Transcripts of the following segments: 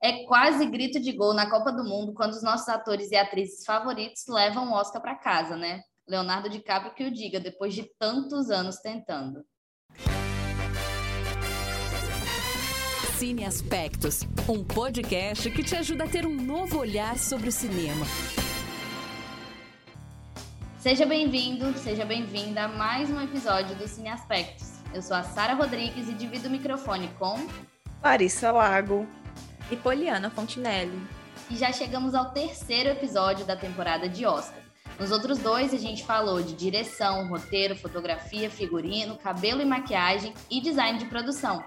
É quase grito de gol na Copa do Mundo quando os nossos atores e atrizes favoritos levam o Oscar para casa, né? Leonardo DiCaprio que o diga, depois de tantos anos tentando. Cine Aspectos, um podcast que te ajuda a ter um novo olhar sobre o cinema. Seja bem-vindo, seja bem-vinda a mais um episódio do Cine Aspectos. Eu sou a Sara Rodrigues e divido o microfone com Larissa Lago e Poliana Fontinelli. E já chegamos ao terceiro episódio da temporada de Oscar. Nos outros dois, a gente falou de direção, roteiro, fotografia, figurino, cabelo e maquiagem e design de produção.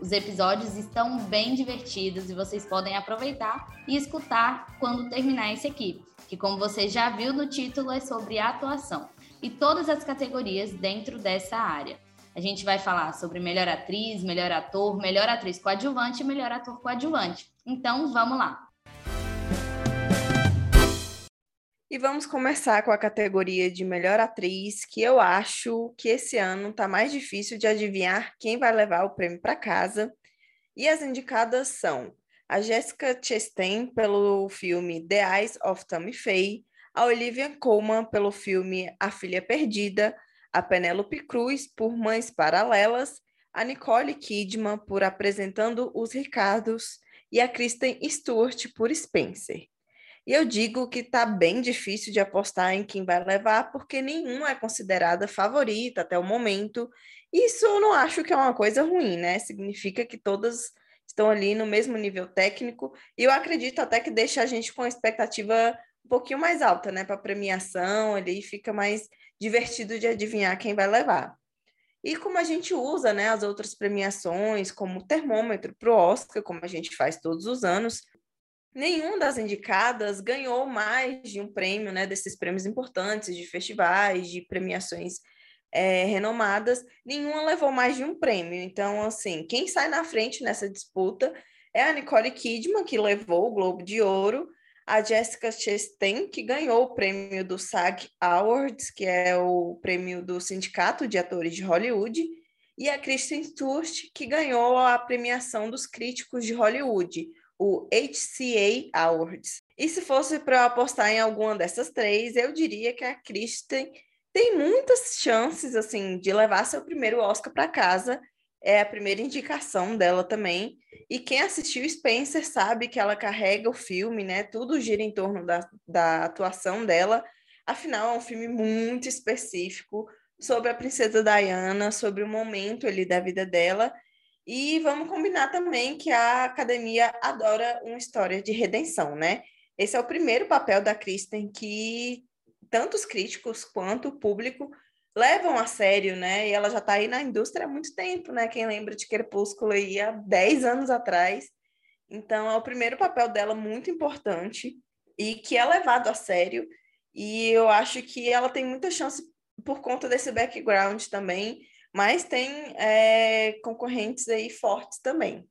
Os episódios estão bem divertidos e vocês podem aproveitar e escutar quando terminar esse aqui, que, como você já viu no título, é sobre atuação e todas as categorias dentro dessa área. A gente vai falar sobre melhor atriz, melhor ator, melhor atriz coadjuvante e melhor ator coadjuvante. Então, vamos lá! E vamos começar com a categoria de melhor atriz, que eu acho que esse ano tá mais difícil de adivinhar quem vai levar o prêmio para casa. E as indicadas são a Jessica Chastain pelo filme The Eyes of Tammy Faye, a Olivia Colman pelo filme A Filha Perdida, a Penélope Cruz por Mães Paralelas, a Nicole Kidman por Apresentando os Ricardos e a Kristen Stewart por Spencer. E eu digo que está bem difícil de apostar em quem vai levar, porque nenhuma é considerada favorita até o momento. Isso eu não acho que é uma coisa ruim, né? Significa que todas estão ali no mesmo nível técnico, e eu acredito até que deixa a gente com a expectativa um pouquinho mais alta, né? Para premiação, ali fica mais divertido de adivinhar quem vai levar. E como a gente usa né, as outras premiações como termômetro para o Oscar, como a gente faz todos os anos, nenhuma das indicadas ganhou mais de um prêmio, né, desses prêmios importantes, de festivais, de premiações é, renomadas, nenhuma levou mais de um prêmio. Então, assim, quem sai na frente nessa disputa é a Nicole Kidman, que levou o Globo de Ouro, a Jessica Chastain, que ganhou o prêmio do SAG Awards, que é o prêmio do Sindicato de Atores de Hollywood, e a Kristen Stewart, que ganhou a premiação dos críticos de Hollywood, o HCA Awards. E se fosse para apostar em alguma dessas três, eu diria que a Kristen tem muitas chances assim de levar seu primeiro Oscar para casa. É a primeira indicação dela também. E quem assistiu Spencer sabe que ela carrega o filme, né? Tudo gira em torno da, da atuação dela. Afinal, é um filme muito específico sobre a princesa Diana, sobre o momento ali da vida dela e vamos combinar também que a academia adora uma história de redenção, né? Esse é o primeiro papel da Kristen que tanto os críticos quanto o público levam a sério, né? E ela já está aí na indústria há muito tempo, né? Quem lembra de Crepúsculo aí há 10 anos atrás. Então, é o primeiro papel dela muito importante e que é levado a sério. E eu acho que ela tem muita chance por conta desse background também mas tem é, concorrentes aí fortes também.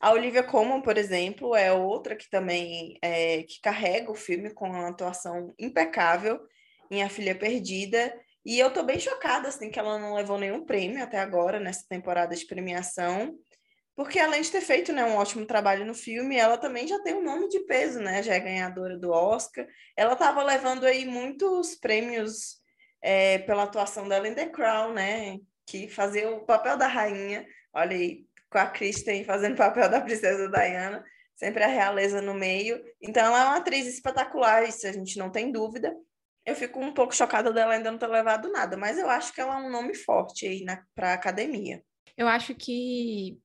A Olivia Colman, por exemplo, é outra que também é, que carrega o filme com uma atuação impecável em A Filha Perdida. E eu tô bem chocada assim que ela não levou nenhum prêmio até agora nessa temporada de premiação, porque além de ter feito né, um ótimo trabalho no filme, ela também já tem um nome de peso, né? Já é ganhadora do Oscar. Ela estava levando aí muitos prêmios é, pela atuação dela em The Crown, né? que fazia o papel da rainha, olha aí, com a Kristen fazendo o papel da princesa Diana, sempre a realeza no meio. Então, ela é uma atriz espetacular, isso a gente não tem dúvida. Eu fico um pouco chocada dela ainda não ter levado nada, mas eu acho que ela é um nome forte aí para a academia. Eu acho que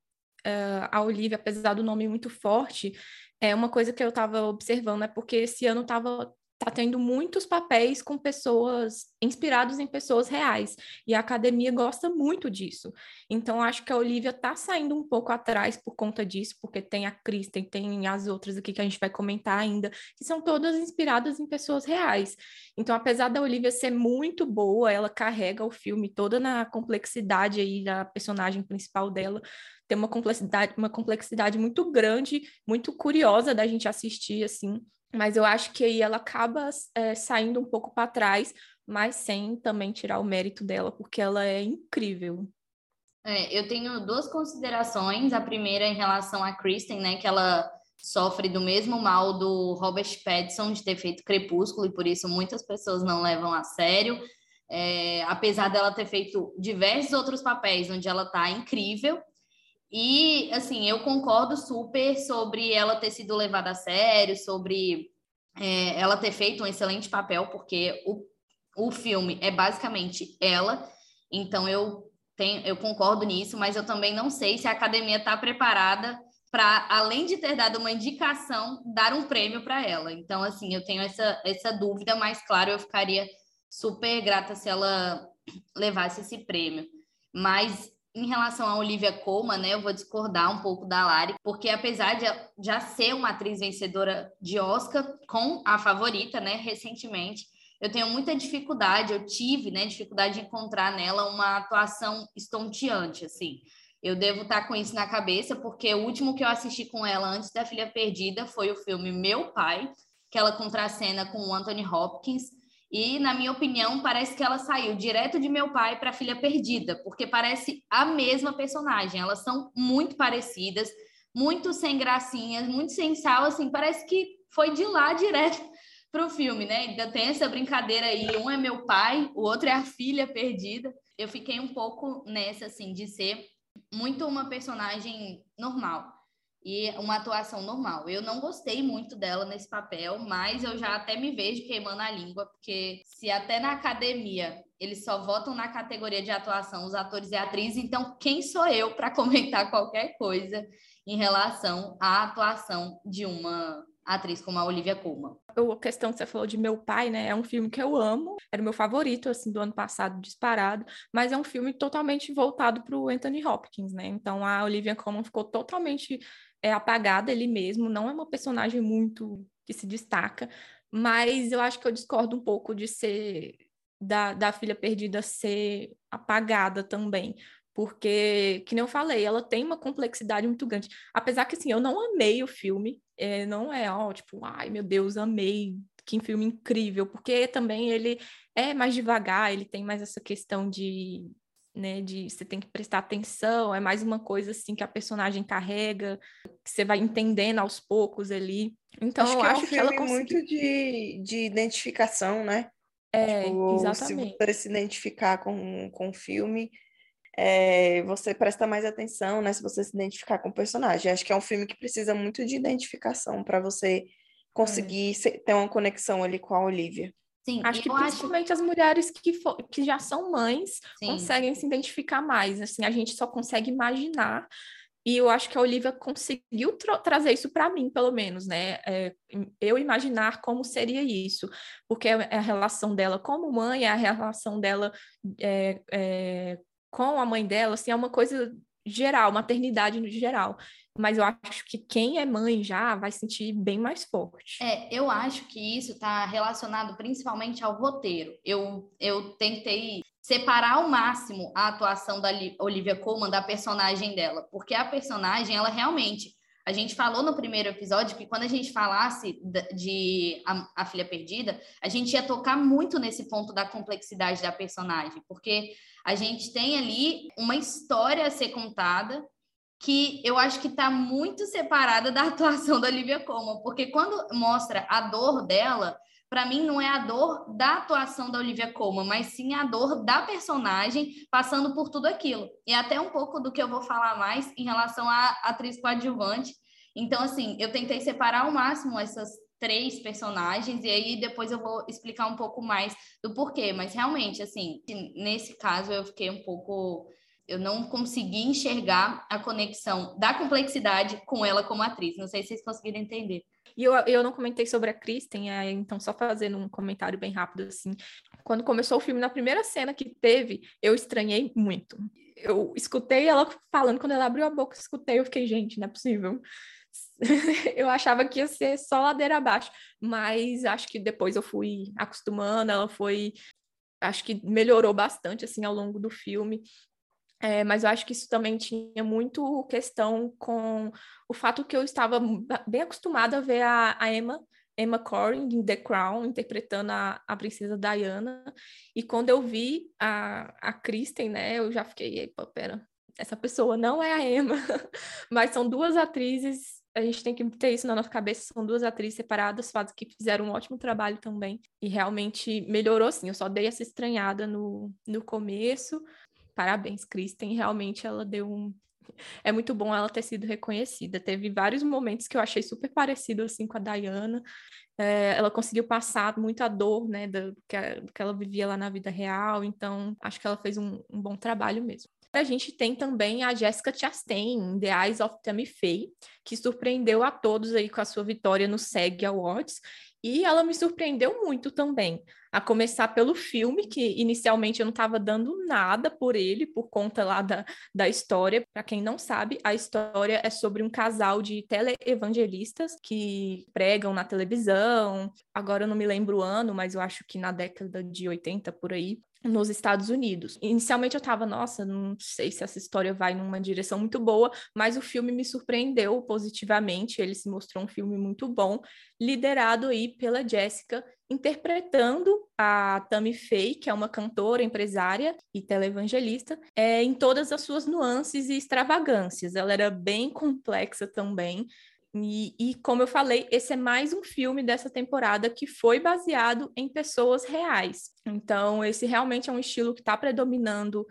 uh, a Olivia, apesar do nome muito forte, é uma coisa que eu estava observando, é porque esse ano estava tá tendo muitos papéis com pessoas inspirados em pessoas reais e a academia gosta muito disso. Então acho que a Olivia tá saindo um pouco atrás por conta disso, porque tem a Kristen, tem as outras aqui que a gente vai comentar ainda, que são todas inspiradas em pessoas reais. Então apesar da Olivia ser muito boa, ela carrega o filme toda na complexidade aí da personagem principal dela, tem uma complexidade, uma complexidade muito grande, muito curiosa da gente assistir assim mas eu acho que aí ela acaba é, saindo um pouco para trás, mas sem também tirar o mérito dela, porque ela é incrível. É, eu tenho duas considerações. A primeira em relação a Kristen, né, que ela sofre do mesmo mal do Robert Pattinson de ter feito Crepúsculo e por isso muitas pessoas não levam a sério. É, apesar dela ter feito diversos outros papéis onde ela tá incrível. E assim, eu concordo super sobre ela ter sido levada a sério, sobre é, ela ter feito um excelente papel, porque o, o filme é basicamente ela. Então eu tenho, eu concordo nisso, mas eu também não sei se a academia está preparada para, além de ter dado uma indicação, dar um prêmio para ela. Então, assim, eu tenho essa, essa dúvida, mas claro, eu ficaria super grata se ela levasse esse prêmio. Mas em relação a Olivia Colman, né, eu vou discordar um pouco da Lari, porque apesar de já ser uma atriz vencedora de Oscar com a favorita, né, recentemente, eu tenho muita dificuldade, eu tive, né, dificuldade de encontrar nela uma atuação estonteante, assim. Eu devo estar com isso na cabeça, porque o último que eu assisti com ela antes da Filha Perdida foi o filme Meu Pai, que ela contracena com o Anthony Hopkins. E, na minha opinião, parece que ela saiu direto de Meu Pai para Filha Perdida, porque parece a mesma personagem. Elas são muito parecidas, muito sem gracinhas, muito sem sal, assim, parece que foi de lá direto para o filme, né? Ainda tem essa brincadeira aí, um é meu pai, o outro é a filha perdida. Eu fiquei um pouco nessa, assim, de ser muito uma personagem normal e uma atuação normal. Eu não gostei muito dela nesse papel, mas eu já até me vejo queimando a língua, porque se até na academia eles só votam na categoria de atuação os atores e atrizes, então quem sou eu para comentar qualquer coisa em relação à atuação de uma atriz como a Olivia Colman. A questão que você falou de Meu Pai, né? É um filme que eu amo, era o meu favorito, assim, do ano passado, disparado, mas é um filme totalmente voltado para o Anthony Hopkins, né? Então a Olivia Colman ficou totalmente é, apagada ele mesmo, não é uma personagem muito que se destaca, mas eu acho que eu discordo um pouco de ser da, da filha perdida ser apagada também, porque, que nem eu falei, ela tem uma complexidade muito grande. Apesar que, assim, eu não amei o filme, é, não é, ó, tipo, ai, meu Deus, amei, que filme incrível, porque também ele é mais devagar, ele tem mais essa questão de, né, de você tem que prestar atenção, é mais uma coisa, assim, que a personagem carrega, que você vai entendendo aos poucos ali. Então, acho eu que acho é um que ela conseguiu... muito de, de identificação, né? É, Tipo, exatamente. Se você se identificar com, com o filme, é, você presta mais atenção, né? Se você se identificar com o personagem. Acho que é um filme que precisa muito de identificação para você conseguir se- ter uma conexão ali com a Olivia. Sim, Acho que eu acho, principalmente as mulheres que, fo- que já são mães sim, conseguem se identificar mais. Assim, a gente só consegue imaginar. E eu acho que a Olivia conseguiu tra- trazer isso para mim, pelo menos, né? É, eu imaginar como seria isso, porque é a relação dela como mãe, é a relação dela é, é, com a mãe dela, assim, é uma coisa geral, maternidade no geral. Mas eu acho que quem é mãe já vai sentir bem mais forte. É, eu acho que isso está relacionado principalmente ao roteiro. Eu, eu tentei separar ao máximo a atuação da Li- Olivia Colman da personagem dela, porque a personagem, ela realmente. A gente falou no primeiro episódio que quando a gente falasse de a, a Filha Perdida, a gente ia tocar muito nesse ponto da complexidade da personagem, porque a gente tem ali uma história a ser contada que eu acho que está muito separada da atuação da Olivia Colman, porque quando mostra a dor dela, para mim não é a dor da atuação da Olivia Colman, mas sim a dor da personagem passando por tudo aquilo. E até um pouco do que eu vou falar mais em relação à atriz coadjuvante. Então, assim, eu tentei separar ao máximo essas três personagens e aí depois eu vou explicar um pouco mais do porquê, mas realmente, assim, nesse caso eu fiquei um pouco eu não consegui enxergar a conexão da complexidade com ela como atriz. Não sei se vocês conseguiram entender. E eu, eu não comentei sobre a Kristen, então só fazendo um comentário bem rápido assim. Quando começou o filme, na primeira cena que teve, eu estranhei muito. Eu escutei ela falando, quando ela abriu a boca, escutei, eu fiquei, gente, não é possível. eu achava que ia ser só ladeira abaixo, mas acho que depois eu fui acostumando, ela foi acho que melhorou bastante assim ao longo do filme. É, mas eu acho que isso também tinha muito questão com o fato que eu estava bem acostumada a ver a, a Emma, Emma Corrin em The Crown, interpretando a, a princesa Diana, e quando eu vi a, a Kristen, né, eu já fiquei, epa, pera, essa pessoa não é a Emma, mas são duas atrizes a gente tem que ter isso na nossa cabeça. São duas atrizes separadas, fazem que fizeram um ótimo trabalho também. E realmente melhorou, sim. Eu só dei essa estranhada no, no começo. Parabéns, Kristen. Realmente ela deu um. É muito bom ela ter sido reconhecida. Teve vários momentos que eu achei super parecido assim com a Diana. É, ela conseguiu passar muita dor, né, do que, do que ela vivia lá na vida real. Então, acho que ela fez um, um bom trabalho mesmo. A gente tem também a Jessica Chastain, em The Eyes of Tammy Faye, que surpreendeu a todos aí com a sua vitória no SEG Awards. E ela me surpreendeu muito também, a começar pelo filme, que inicialmente eu não estava dando nada por ele, por conta lá da, da história. Para quem não sabe, a história é sobre um casal de teleevangelistas que pregam na televisão. Agora eu não me lembro o ano, mas eu acho que na década de 80 por aí nos Estados Unidos. Inicialmente eu tava, nossa, não sei se essa história vai numa direção muito boa, mas o filme me surpreendeu positivamente, ele se mostrou um filme muito bom, liderado aí pela Jessica, interpretando a Tammy Faye, que é uma cantora, empresária e televangelista, é, em todas as suas nuances e extravagâncias. Ela era bem complexa também, e, e, como eu falei, esse é mais um filme dessa temporada que foi baseado em pessoas reais. Então, esse realmente é um estilo que está predominando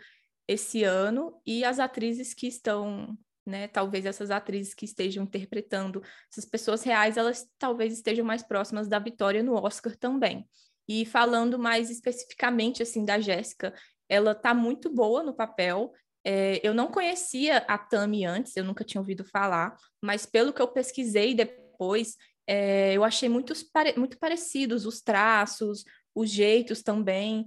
esse ano, e as atrizes que estão, né, talvez essas atrizes que estejam interpretando essas pessoas reais, elas talvez estejam mais próximas da vitória no Oscar também. E falando mais especificamente assim da Jéssica, ela está muito boa no papel. É, eu não conhecia a Tami antes, eu nunca tinha ouvido falar, mas pelo que eu pesquisei depois, é, eu achei pare muito parecidos os traços, os jeitos também.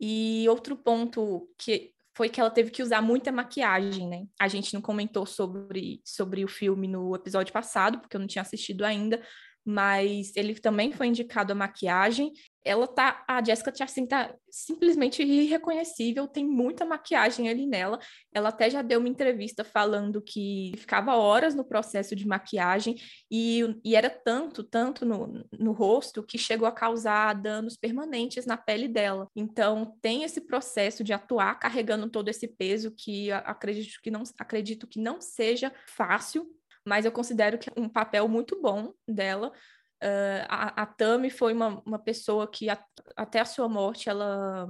E outro ponto que foi que ela teve que usar muita maquiagem, né? A gente não comentou sobre, sobre o filme no episódio passado, porque eu não tinha assistido ainda, mas ele também foi indicado a maquiagem. Ela tá, a Jessica Chastain tá simplesmente irreconhecível, tem muita maquiagem ali nela. Ela até já deu uma entrevista falando que ficava horas no processo de maquiagem e, e era tanto, tanto no, no rosto que chegou a causar danos permanentes na pele dela. Então, tem esse processo de atuar carregando todo esse peso que acredito que não, acredito que não seja fácil mas eu considero que é um papel muito bom dela. Uh, a, a Tami foi uma, uma pessoa que, a, até a sua morte, ela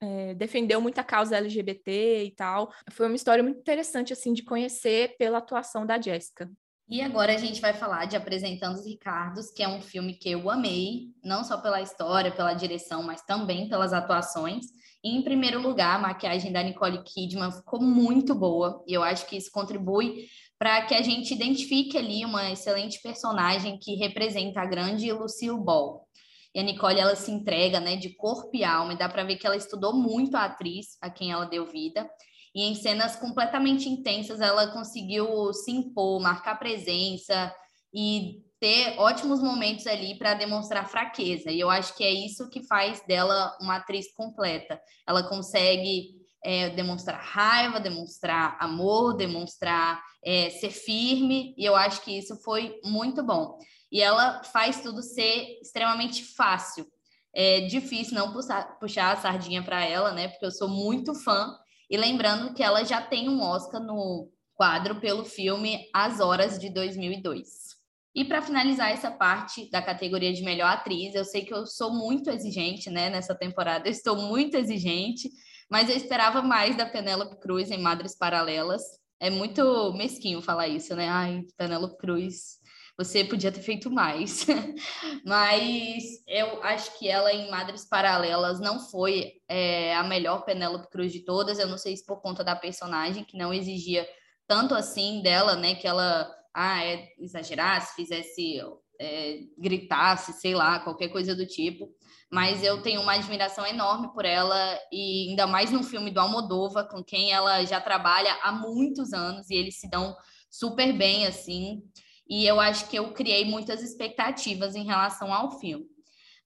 é, defendeu muita causa LGBT e tal. Foi uma história muito interessante, assim, de conhecer pela atuação da Jéssica. E agora a gente vai falar de Apresentando os Ricardos, que é um filme que eu amei, não só pela história, pela direção, mas também pelas atuações. E, em primeiro lugar, a maquiagem da Nicole Kidman ficou muito boa, e eu acho que isso contribui para que a gente identifique ali uma excelente personagem que representa a grande Lucille Ball. E a Nicole, ela se entrega, né, de corpo e alma, e dá para ver que ela estudou muito a atriz a quem ela deu vida. E em cenas completamente intensas, ela conseguiu se impor, marcar presença e ter ótimos momentos ali para demonstrar fraqueza. E eu acho que é isso que faz dela uma atriz completa. Ela consegue é, demonstrar raiva, demonstrar amor, demonstrar é, ser firme, e eu acho que isso foi muito bom. E ela faz tudo ser extremamente fácil. É difícil não puxar, puxar a sardinha para ela, né? Porque eu sou muito fã. E lembrando que ela já tem um Oscar no quadro pelo filme As Horas de 2002. E para finalizar essa parte da categoria de melhor atriz, eu sei que eu sou muito exigente, né? Nessa temporada eu estou muito exigente. Mas eu esperava mais da Penélope Cruz em Madres Paralelas. É muito mesquinho falar isso, né? Ai, Penélope Cruz, você podia ter feito mais. Mas eu acho que ela em Madres Paralelas não foi é, a melhor Penélope Cruz de todas. Eu não sei se por conta da personagem, que não exigia tanto assim dela, né? Que ela ah, é, exagerasse, fizesse, é, gritasse, sei lá, qualquer coisa do tipo mas eu tenho uma admiração enorme por ela e ainda mais no filme do Almodova, com quem ela já trabalha há muitos anos e eles se dão super bem assim. E eu acho que eu criei muitas expectativas em relação ao filme.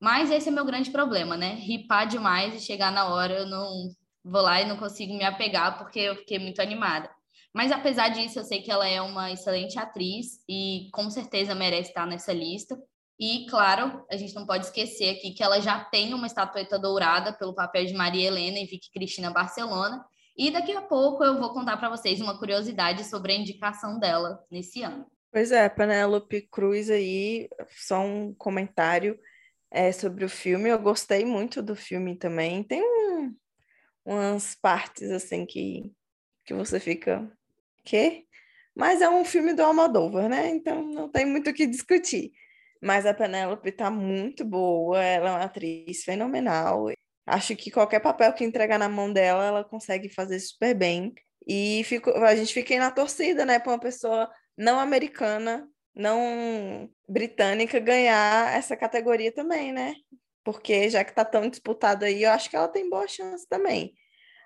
Mas esse é meu grande problema, né? Ripar demais e chegar na hora eu não vou lá e não consigo me apegar porque eu fiquei muito animada. Mas apesar disso, eu sei que ela é uma excelente atriz e com certeza merece estar nessa lista. E, claro, a gente não pode esquecer aqui que ela já tem uma estatueta dourada pelo papel de Maria Helena e Vicky Cristina Barcelona. E daqui a pouco eu vou contar para vocês uma curiosidade sobre a indicação dela nesse ano. Pois é, Penélope Cruz aí, só um comentário é, sobre o filme. Eu gostei muito do filme também. Tem um, umas partes assim que, que você fica. Quê? Mas é um filme do Almodóvar, né? Então não tem muito o que discutir. Mas a Penélope tá muito boa, ela é uma atriz fenomenal. Acho que qualquer papel que entregar na mão dela, ela consegue fazer super bem. E fico, a gente fica na torcida, né, para uma pessoa não americana, não britânica ganhar essa categoria também, né? Porque já que tá tão disputado aí, eu acho que ela tem boa chance também.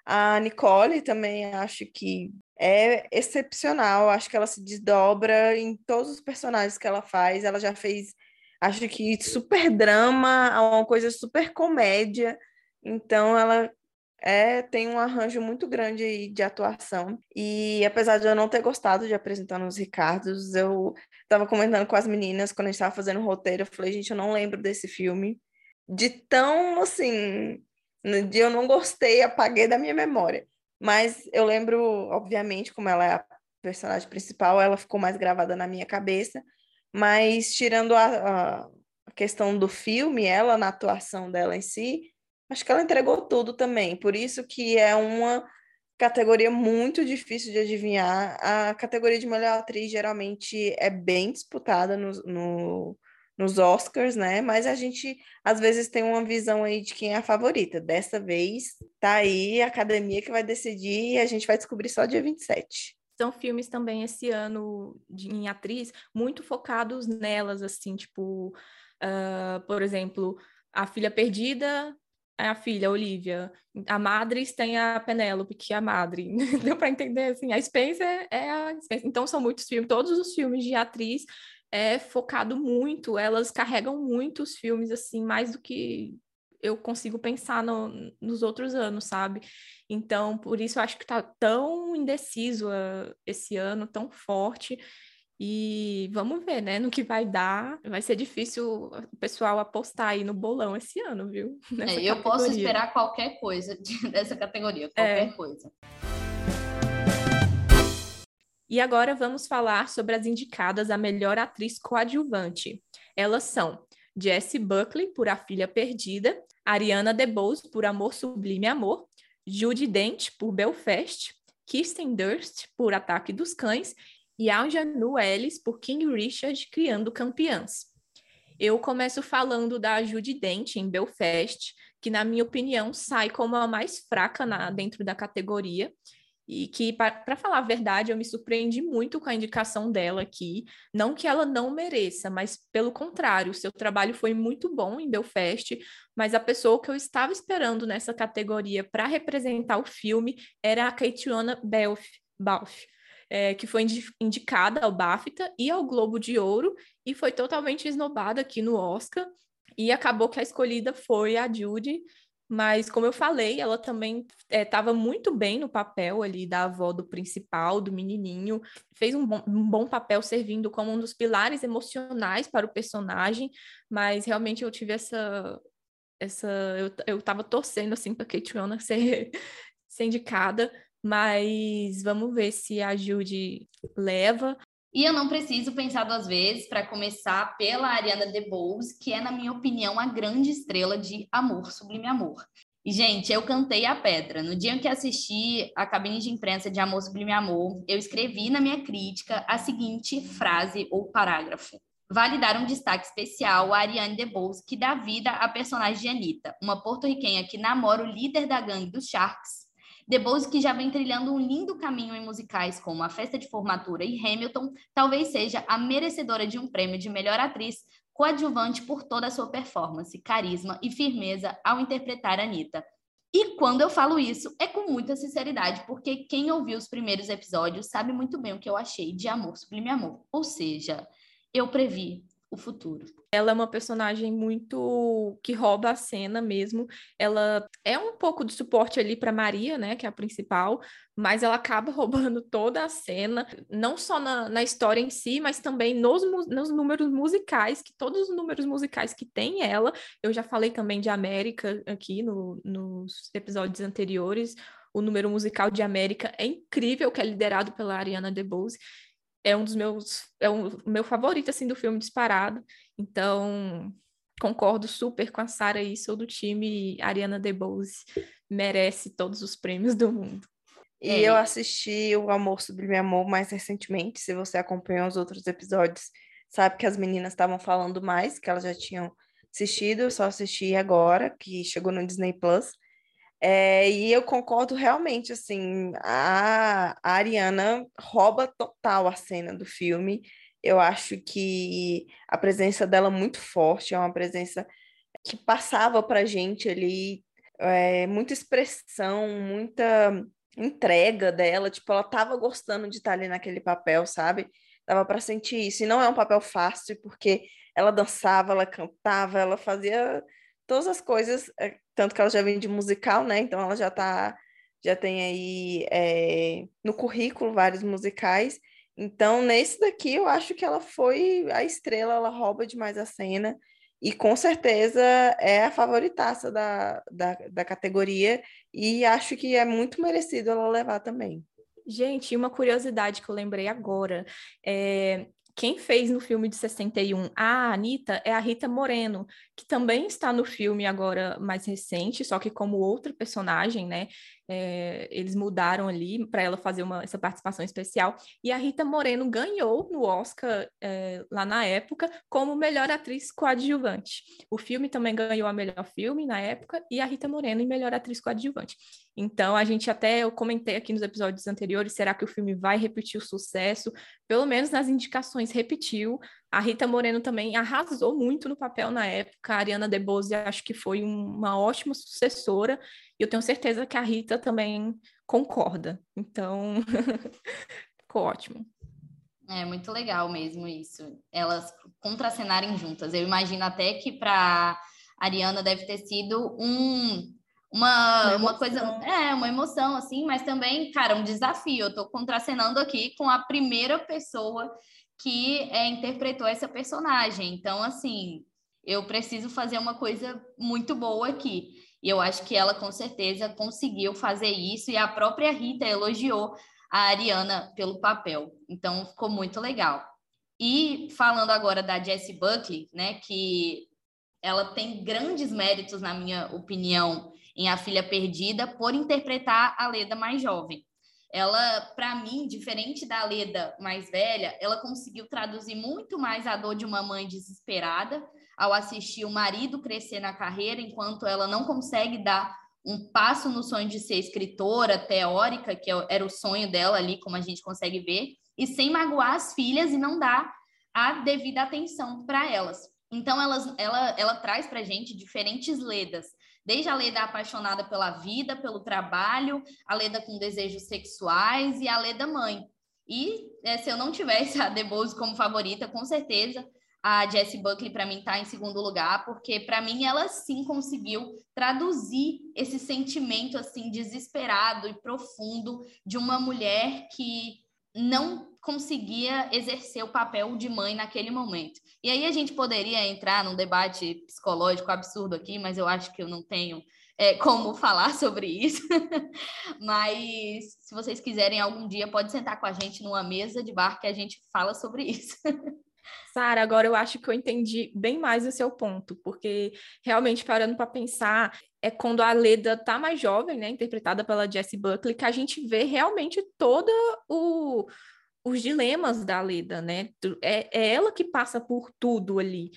A Nicole também acho que é excepcional, acho que ela se desdobra em todos os personagens que ela faz. Ela já fez, acho que super drama, uma coisa super comédia. Então ela é, tem um arranjo muito grande aí de atuação. E apesar de eu não ter gostado de apresentar nos Ricardos, eu estava comentando com as meninas quando a gente estava fazendo o roteiro, eu falei, gente, eu não lembro desse filme. De tão, assim, dia eu não gostei, apaguei da minha memória. Mas eu lembro, obviamente, como ela é a personagem principal, ela ficou mais gravada na minha cabeça. Mas tirando a, a questão do filme, ela na atuação dela em si, Acho que ela entregou tudo também, por isso que é uma categoria muito difícil de adivinhar. A categoria de melhor atriz geralmente é bem disputada no, no, nos Oscars, né? Mas a gente às vezes tem uma visão aí de quem é a favorita. Dessa vez tá aí a academia que vai decidir e a gente vai descobrir só dia 27 são filmes também esse ano de, em atriz muito focados nelas, assim, tipo, uh, por exemplo, A Filha Perdida é a filha, a Olivia. A Madres tem a Penélope, que é a Madre. Deu para entender, assim, a Spencer é a Spencer. Então, são muitos filmes, todos os filmes de atriz é focado muito, elas carregam muito os filmes, assim, mais do que eu consigo pensar no, nos outros anos, sabe? Então, por isso eu acho que tá tão indeciso uh, esse ano, tão forte. E vamos ver, né, no que vai dar. Vai ser difícil o pessoal apostar aí no bolão esse ano, viu? É, eu posso esperar qualquer coisa de, dessa categoria, qualquer é. coisa. E agora vamos falar sobre as indicadas a melhor atriz coadjuvante. Elas são Jessie Buckley, por A Filha Perdida, Ariana DeBose, por Amor Sublime Amor, Judy Dent, por Belfast, Kirsten Durst, por Ataque dos Cães, e Aljanu Ellis por King Richard Criando Campeãs. Eu começo falando da Judy Dent em Belfast, que na minha opinião sai como a mais fraca na, dentro da categoria e que, para falar a verdade, eu me surpreendi muito com a indicação dela aqui. Não que ela não mereça, mas pelo contrário, seu trabalho foi muito bom em Belfast, mas a pessoa que eu estava esperando nessa categoria para representar o filme era a Balfe. Balfe é, que foi indicada ao BAFTA e ao Globo de Ouro e foi totalmente esnobada aqui no Oscar. E acabou que a escolhida foi a Judy, mas como eu falei, ela também estava é, muito bem no papel ali da avó do principal, do menininho, fez um bom, um bom, papel servindo como um dos pilares emocionais para o personagem, mas realmente eu tive essa essa eu, eu torcendo assim para Kate ser ser indicada, mas vamos ver se a Judy leva. E eu não preciso pensar duas vezes para começar pela Ariana DeBose, que é, na minha opinião, a grande estrela de Amor, Sublime Amor. E, gente, eu cantei a pedra. No dia em que assisti a cabine de imprensa de Amor, Sublime Amor, eu escrevi na minha crítica a seguinte frase ou parágrafo. Vale dar um destaque especial a Ariane DeBose, que dá vida à personagem de Anitta, uma porto-riquenha que namora o líder da gangue dos Sharks, DeBose, que já vem trilhando um lindo caminho em musicais como A Festa de Formatura e Hamilton, talvez seja a merecedora de um prêmio de melhor atriz coadjuvante por toda a sua performance, carisma e firmeza ao interpretar Anitta. E quando eu falo isso, é com muita sinceridade, porque quem ouviu os primeiros episódios sabe muito bem o que eu achei de Amor Sublime Amor. Ou seja, eu previ o futuro. Ela é uma personagem muito que rouba a cena mesmo. Ela é um pouco de suporte ali para Maria, né, que é a principal, mas ela acaba roubando toda a cena, não só na, na história em si, mas também nos, nos números musicais, que todos os números musicais que tem ela. Eu já falei também de América aqui no, nos episódios anteriores. O número musical de América é incrível, que é liderado pela Ariana DeBose. É um dos meus, é um, o meu favorito, assim, do filme disparado. Então, concordo super com a Sarah e sou do time Ariana DeBose. Merece todos os prêmios do mundo. E é. eu assisti o Amor Sublime Amor mais recentemente. Se você acompanhou os outros episódios, sabe que as meninas estavam falando mais, que elas já tinham assistido. Eu só assisti agora, que chegou no Disney Plus. É, e eu concordo realmente, assim, a, a Ariana rouba total a cena do filme. Eu acho que a presença dela é muito forte, é uma presença que passava pra gente ali é, muita expressão, muita entrega dela, tipo, ela tava gostando de estar ali naquele papel, sabe? Dava para sentir isso. E não é um papel fácil, porque ela dançava, ela cantava, ela fazia todas as coisas, é, tanto que ela já vem de musical, né? Então ela já tá, já tem aí é, no currículo vários musicais. Então, nesse daqui, eu acho que ela foi a estrela, ela rouba demais a cena. E com certeza é a favoritaça da, da, da categoria, e acho que é muito merecido ela levar também. Gente, uma curiosidade que eu lembrei agora, é, quem fez no filme de 61 a Anitta é a Rita Moreno, que também está no filme agora mais recente, só que como outra personagem, né? É, eles mudaram ali para ela fazer uma, essa participação especial. E a Rita Moreno ganhou no Oscar é, lá na época como melhor atriz coadjuvante. O filme também ganhou a melhor filme na época e a Rita Moreno em melhor atriz coadjuvante. Então a gente até eu comentei aqui nos episódios anteriores, será que o filme vai repetir o sucesso? Pelo menos nas indicações repetiu. A Rita Moreno também arrasou muito no papel na época. A Ariana DeBose acho que foi uma ótima sucessora. E eu tenho certeza que a Rita também concorda. Então, ficou ótimo. É muito legal mesmo isso. Elas contracenarem juntas. Eu imagino até que para Ariana deve ter sido um uma, uma, coisa, é, uma emoção, assim, mas também, cara, um desafio. Eu tô contracenando aqui com a primeira pessoa que é, interpretou essa personagem. Então, assim, eu preciso fazer uma coisa muito boa aqui. E eu acho que ela com certeza conseguiu fazer isso, e a própria Rita elogiou a Ariana pelo papel. Então ficou muito legal. E falando agora da Jessie Buckley, né, que ela tem grandes méritos, na minha opinião, em A Filha Perdida, por interpretar a Leda mais jovem ela, para mim, diferente da Leda mais velha, ela conseguiu traduzir muito mais a dor de uma mãe desesperada ao assistir o marido crescer na carreira, enquanto ela não consegue dar um passo no sonho de ser escritora teórica, que era o sonho dela ali, como a gente consegue ver, e sem magoar as filhas e não dar a devida atenção para elas. Então, elas, ela, ela traz para a gente diferentes ledas Desde a Leda apaixonada pela vida, pelo trabalho, a Leda com desejos sexuais e a Leda mãe. E é, se eu não tivesse a Debose como favorita, com certeza a Jessie Buckley para mim está em segundo lugar, porque para mim ela sim conseguiu traduzir esse sentimento assim desesperado e profundo de uma mulher que não conseguia exercer o papel de mãe naquele momento. E aí a gente poderia entrar num debate psicológico absurdo aqui, mas eu acho que eu não tenho é, como falar sobre isso. mas se vocês quiserem algum dia, pode sentar com a gente numa mesa de bar que a gente fala sobre isso. Sara, agora eu acho que eu entendi bem mais o seu ponto, porque realmente parando para pensar, é quando a Leda tá mais jovem, né, interpretada pela Jessie Buckley, que a gente vê realmente todo o os dilemas da Leda, né? É, é ela que passa por tudo ali.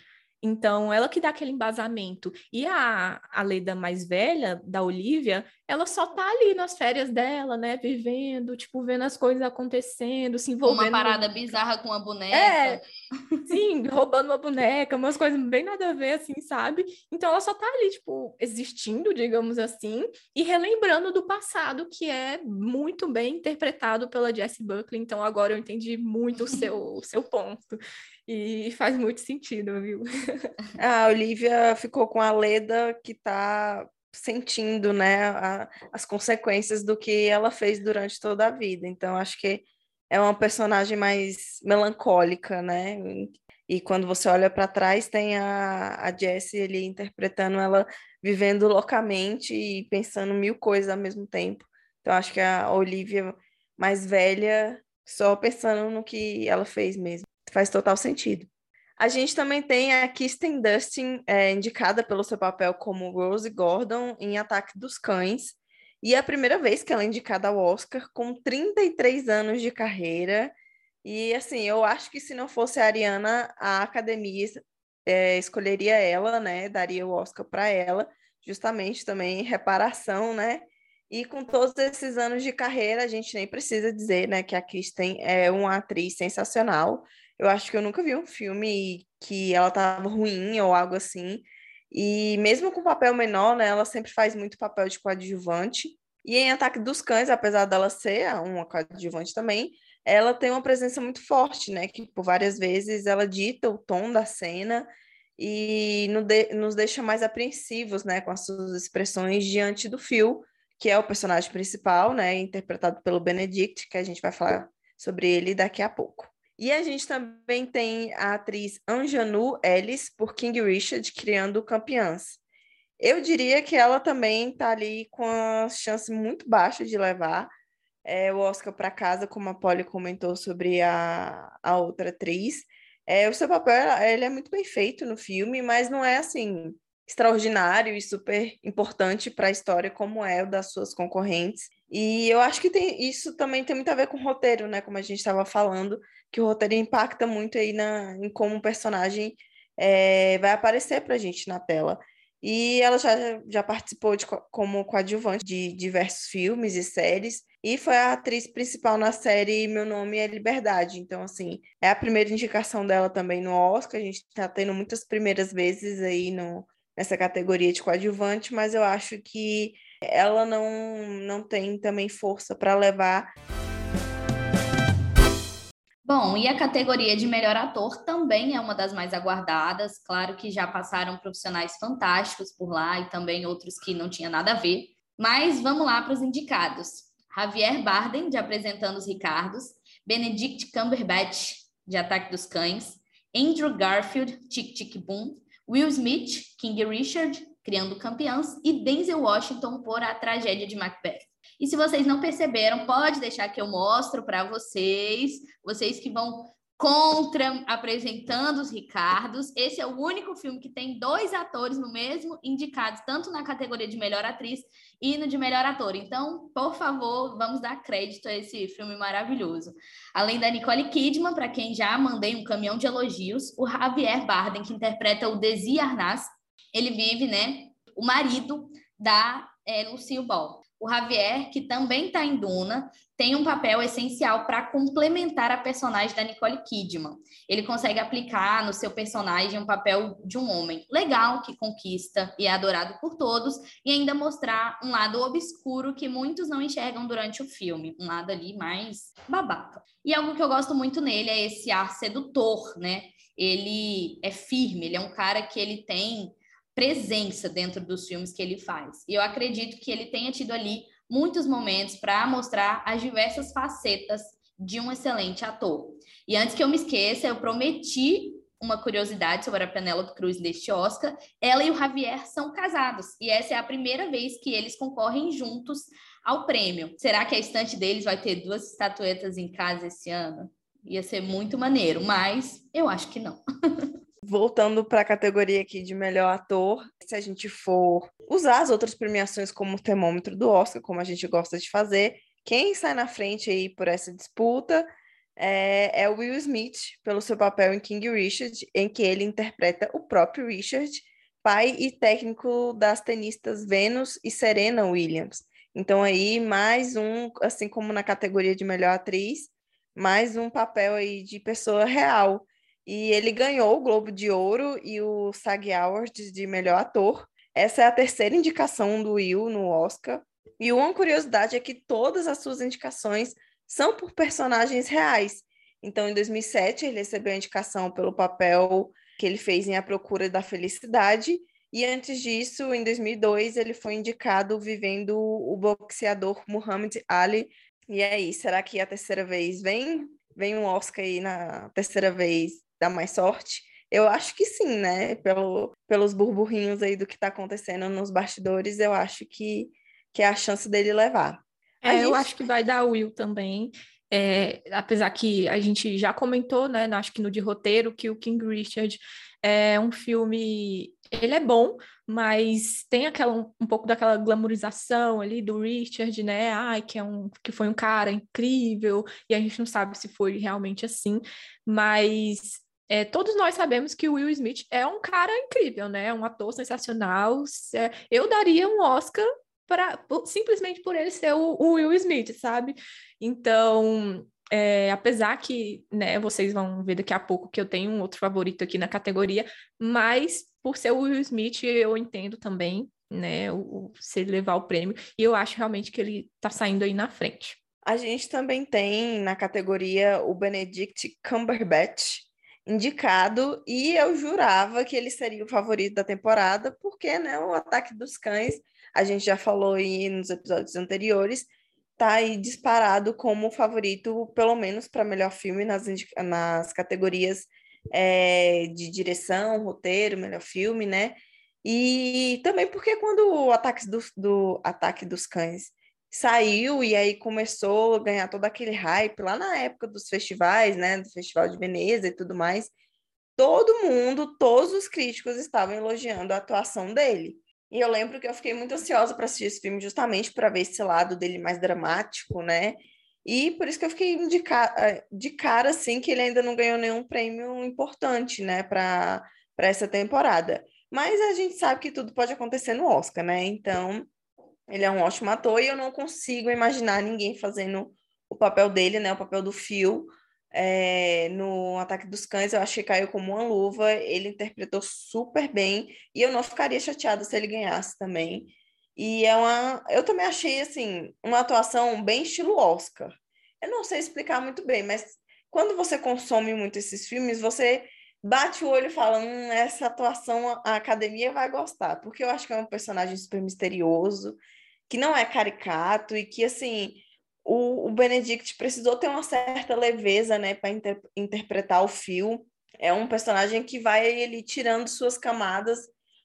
Então, ela que dá aquele embasamento. E a, a Leda mais velha, da Olivia, ela só tá ali nas férias dela, né? Vivendo, tipo, vendo as coisas acontecendo, se envolvendo. Uma parada bizarra com a boneca. É, sim, roubando uma boneca, umas coisas bem nada a ver, assim, sabe? Então, ela só tá ali, tipo, existindo, digamos assim, e relembrando do passado, que é muito bem interpretado pela Jessie Buckley. Então, agora eu entendi muito o seu, o seu ponto. E faz muito sentido, viu? A Olivia ficou com a Leda que tá sentindo, né, a, as consequências do que ela fez durante toda a vida. Então, acho que é uma personagem mais melancólica, né? E quando você olha para trás, tem a, a Jessie ali interpretando ela vivendo loucamente e pensando mil coisas ao mesmo tempo. Então, acho que a Olivia mais velha Só pensando no que ela fez mesmo. Faz total sentido. A gente também tem a Kirsten Dustin, é, indicada pelo seu papel como Rose Gordon em Ataque dos Cães. E é a primeira vez que ela é indicada ao Oscar, com 33 anos de carreira. E, assim, eu acho que se não fosse a Ariana, a academia é, escolheria ela, né? Daria o Oscar para ela, justamente também em reparação, né? E com todos esses anos de carreira, a gente nem precisa dizer, né, que a Kristen é uma atriz sensacional. Eu acho que eu nunca vi um filme que ela estava ruim ou algo assim. E mesmo com papel menor, né, ela sempre faz muito papel de coadjuvante. E em Ataque dos Cães, apesar dela ser uma coadjuvante também, ela tem uma presença muito forte, né? Que por várias vezes ela dita o tom da cena e nos deixa mais apreensivos, né? Com as suas expressões diante do Phil, que é o personagem principal, né? Interpretado pelo Benedict, que a gente vai falar sobre ele daqui a pouco. E a gente também tem a atriz Anjanu Ellis por King Richard criando Campeãs. Eu diria que ela também está ali com a chance muito baixa de levar é, o Oscar para casa, como a Polly comentou sobre a, a outra atriz. É, o seu papel ele é muito bem feito no filme, mas não é assim extraordinário e super importante para a história como é o das suas concorrentes. E eu acho que tem, isso também tem muito a ver com o roteiro, né? Como a gente estava falando, que o roteiro impacta muito aí na, em como o personagem é, vai aparecer para a gente na tela. E ela já, já participou de, como coadjuvante de diversos filmes e séries, e foi a atriz principal na série Meu Nome é Liberdade. Então, assim, é a primeira indicação dela também no Oscar. A gente está tendo muitas primeiras vezes aí no, nessa categoria de coadjuvante, mas eu acho que ela não, não tem também força para levar. Bom, e a categoria de melhor ator também é uma das mais aguardadas. Claro que já passaram profissionais fantásticos por lá e também outros que não tinha nada a ver. Mas vamos lá para os indicados. Javier Bardem, de Apresentando os Ricardos, Benedict Cumberbatch, de Ataque dos Cães, Andrew Garfield, Tic Tic Boom, Will Smith, King Richard, Criando Campeãs, e Denzel Washington por A Tragédia de Macbeth. E se vocês não perceberam, pode deixar que eu mostro para vocês, vocês que vão contra apresentando os Ricardos. Esse é o único filme que tem dois atores no mesmo indicados, tanto na categoria de melhor atriz e no de melhor ator. Então, por favor, vamos dar crédito a esse filme maravilhoso. Além da Nicole Kidman, para quem já mandei um caminhão de elogios, o Javier Bardem, que interpreta o Desi Arnaz, ele vive, né, o marido da é, Lucille Ball. O Javier, que também está em Duna, tem um papel essencial para complementar a personagem da Nicole Kidman. Ele consegue aplicar no seu personagem um papel de um homem legal, que conquista e é adorado por todos, e ainda mostrar um lado obscuro que muitos não enxergam durante o filme, um lado ali mais babaca. E algo que eu gosto muito nele é esse ar sedutor, né? Ele é firme, ele é um cara que ele tem presença dentro dos filmes que ele faz. E eu acredito que ele tenha tido ali muitos momentos para mostrar as diversas facetas de um excelente ator. E antes que eu me esqueça, eu prometi uma curiosidade sobre a Penélope Cruz neste Oscar. Ela e o Javier são casados e essa é a primeira vez que eles concorrem juntos ao prêmio. Será que a estante deles vai ter duas estatuetas em casa esse ano? Ia ser muito maneiro, mas eu acho que não. voltando para a categoria aqui de melhor ator, se a gente for usar as outras premiações como termômetro do Oscar, como a gente gosta de fazer, quem sai na frente aí por essa disputa é, é o Will Smith, pelo seu papel em King Richard, em que ele interpreta o próprio Richard, pai e técnico das tenistas Venus e Serena Williams. Então aí mais um, assim como na categoria de melhor atriz, mais um papel aí de pessoa real e ele ganhou o Globo de Ouro e o SAG Awards de melhor ator. Essa é a terceira indicação do Will no Oscar. E uma curiosidade é que todas as suas indicações são por personagens reais. Então, em 2007, ele recebeu a indicação pelo papel que ele fez em A Procura da Felicidade. E antes disso, em 2002, ele foi indicado vivendo o boxeador Muhammad Ali. E aí, será que a terceira vez vem? Vem um Oscar aí na terceira vez dar mais sorte? Eu acho que sim, né? Pelo, pelos burburrinhos aí do que está acontecendo nos bastidores, eu acho que, que é a chance dele levar. É, gente... eu acho que vai dar Will também. É, apesar que a gente já comentou, né, acho que no de roteiro, que o King Richard é um filme, ele é bom, mas tem aquela um, um pouco daquela glamorização ali do Richard, né? Ai, que é um que foi um cara incrível, e a gente não sabe se foi realmente assim, mas é, todos nós sabemos que o Will Smith é um cara incrível, né? É um ator sensacional. Eu daria um Oscar para simplesmente por ele ser o, o Will Smith, sabe? Então, é, apesar que, né, vocês vão ver daqui a pouco que eu tenho um outro favorito aqui na categoria, mas por ser o Will Smith, eu entendo também, né, o, o, se ele levar o prêmio, e eu acho realmente que ele tá saindo aí na frente. A gente também tem na categoria o Benedict Cumberbatch indicado, e eu jurava que ele seria o favorito da temporada, porque, né, o Ataque dos Cães, a gente já falou aí nos episódios anteriores, tá aí disparado como favorito, pelo menos para melhor filme nas, nas categorias é, de direção, roteiro, melhor filme, né? E também porque quando o ataque, do, do Ataque dos Cães saiu e aí começou a ganhar todo aquele hype lá na época dos festivais, né? Do Festival de Veneza e tudo mais, todo mundo, todos os críticos estavam elogiando a atuação dele. E eu lembro que eu fiquei muito ansiosa para assistir esse filme justamente para ver esse lado dele mais dramático, né? E por isso que eu fiquei de cara, eh, de cara assim, que ele ainda não ganhou nenhum prêmio importante, né, para essa temporada. Mas a gente sabe que tudo pode acontecer no Oscar, né? Então, ele é um ótimo ator e eu não consigo imaginar ninguém fazendo o papel dele, né, o papel do Phil, é, no Ataque dos Cães, eu achei que caiu como uma luva, ele interpretou super bem, e eu não ficaria chateada se ele ganhasse também. E é uma. Eu também achei, assim, uma atuação bem estilo Oscar. Eu não sei explicar muito bem, mas quando você consome muito esses filmes, você bate o olho e fala: hum, essa atuação a academia vai gostar, porque eu acho que é um personagem super misterioso, que não é caricato e que, assim, o, o Benedict precisou ter uma certa leveza, né, para inter, interpretar o Phil. É um personagem que vai ele tirando suas camadas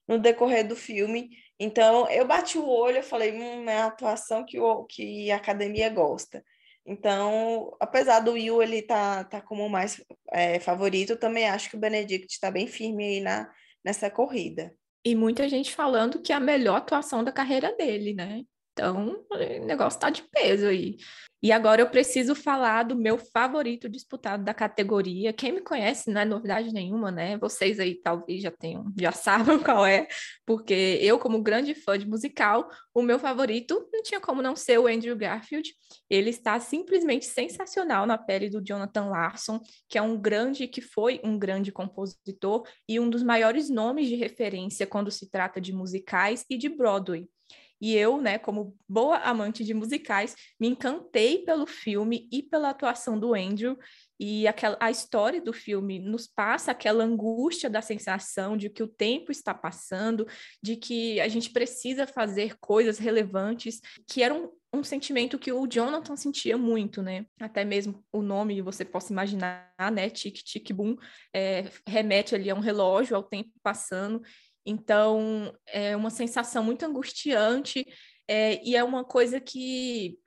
no decorrer do filme. Então, eu bati o olho e falei, hum, é a atuação que, o, que a academia gosta. Então, apesar do Will ele tá, tá como mais é, favorito, também acho que o Benedict está bem firme aí na, nessa corrida. E muita gente falando que é a melhor atuação da carreira dele, né? Então, o negócio tá de peso aí. E agora eu preciso falar do meu favorito disputado da categoria. Quem me conhece não é novidade nenhuma, né? Vocês aí talvez já tenham, já saibam qual é, porque eu, como grande fã de musical, o meu favorito não tinha como não ser o Andrew Garfield. Ele está simplesmente sensacional na pele do Jonathan Larson, que é um grande, que foi um grande compositor e um dos maiores nomes de referência quando se trata de musicais e de Broadway. E eu, né, como boa amante de musicais, me encantei pelo filme e pela atuação do Andrew. E aquela, a história do filme nos passa aquela angústia da sensação de que o tempo está passando, de que a gente precisa fazer coisas relevantes, que era um, um sentimento que o Jonathan sentia muito, né? Até mesmo o nome, você possa imaginar, né? Tic, tic, boom, é, remete ali a um relógio, ao tempo passando. Então, é uma sensação muito angustiante é, e é uma coisa que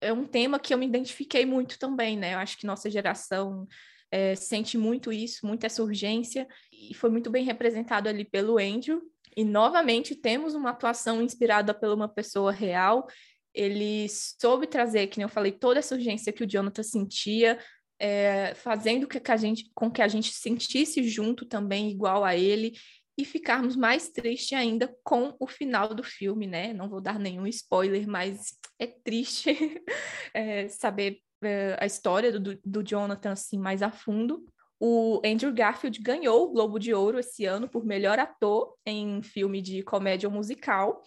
é um tema que eu me identifiquei muito também, né? Eu acho que nossa geração é, sente muito isso, muito essa urgência, e foi muito bem representado ali pelo Andrew. E novamente temos uma atuação inspirada por uma pessoa real. Ele soube trazer, que eu falei, toda essa urgência que o Jonathan sentia, é, fazendo que a gente, com que a gente sentisse junto também, igual a ele, e ficarmos mais tristes ainda com o final do filme, né? Não vou dar nenhum spoiler, mas é triste é, saber é, a história do, do Jonathan assim mais a fundo. O Andrew Garfield ganhou o Globo de Ouro esse ano por melhor ator em filme de comédia ou musical.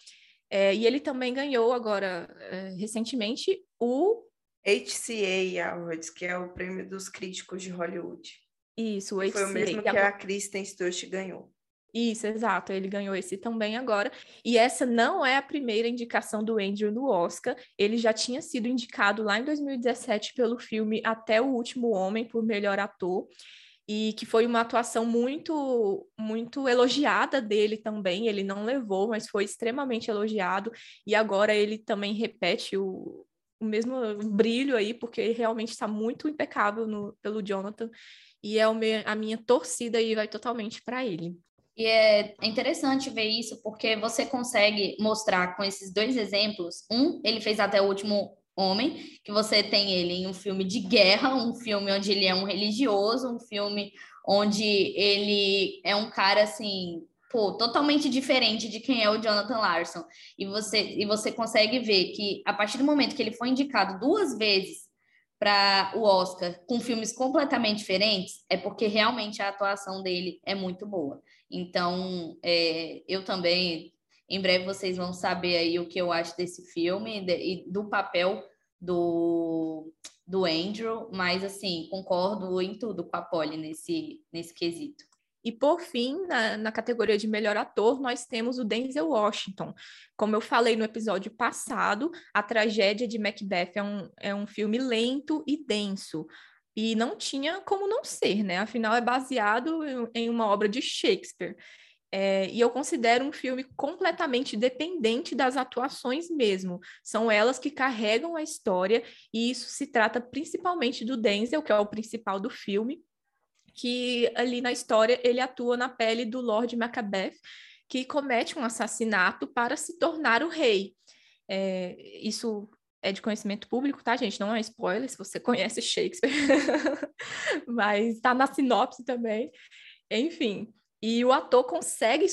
É, e ele também ganhou agora, é, recentemente, o HCA Awards, que é o prêmio dos críticos de Hollywood. Isso, o HCA. Foi o mesmo que a Kristen Stewart ganhou. Isso, exato. Ele ganhou esse também agora. E essa não é a primeira indicação do Andrew no Oscar. Ele já tinha sido indicado lá em 2017 pelo filme Até o Último Homem por melhor ator. E que foi uma atuação muito, muito elogiada dele também. Ele não levou, mas foi extremamente elogiado. E agora ele também repete o, o mesmo brilho aí, porque realmente está muito impecável no, pelo Jonathan. E é meu, a minha torcida aí vai totalmente para ele. E é interessante ver isso, porque você consegue mostrar com esses dois exemplos. Um, ele fez até o último homem, que você tem ele em um filme de guerra, um filme onde ele é um religioso, um filme onde ele é um cara assim, pô, totalmente diferente de quem é o Jonathan Larson. E você e você consegue ver que a partir do momento que ele foi indicado duas vezes para o Oscar com filmes completamente diferentes, é porque realmente a atuação dele é muito boa. Então, é, eu também em breve vocês vão saber aí o que eu acho desse filme e do papel do, do Andrew, mas assim, concordo em tudo com a Polly nesse, nesse quesito. E por fim, na, na, categoria de melhor ator, nós temos o Denzel Washington. Como eu falei no episódio passado, a tragédia de Macbeth é um, é um filme lento e denso. E não tinha como não ser, né? Afinal, é baseado em uma obra de Shakespeare. É, e eu considero um filme completamente dependente das atuações mesmo. São elas que carregam a história, e isso se trata principalmente do Denzel, que é o principal do filme, que ali na história ele atua na pele do Lord Macbeth, que comete um assassinato para se tornar o rei. É, isso é de conhecimento público, tá, gente? Não é spoiler se você conhece Shakespeare, mas está na sinopse também. Enfim, e o ator consegue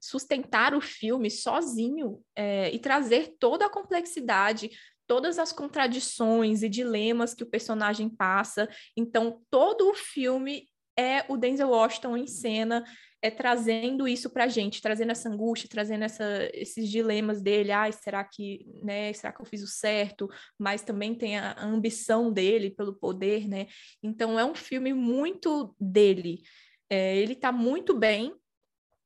sustentar o filme sozinho é, e trazer toda a complexidade, todas as contradições e dilemas que o personagem passa. Então, todo o filme é o Denzel Washington em cena, é trazendo isso para a gente, trazendo essa angústia, trazendo essa, esses dilemas dele. Ai, será que, né? Será que eu fiz o certo? Mas também tem a, ambição dele pelo poder, né? Então, é um filme muito dele. É, ele está muito bem.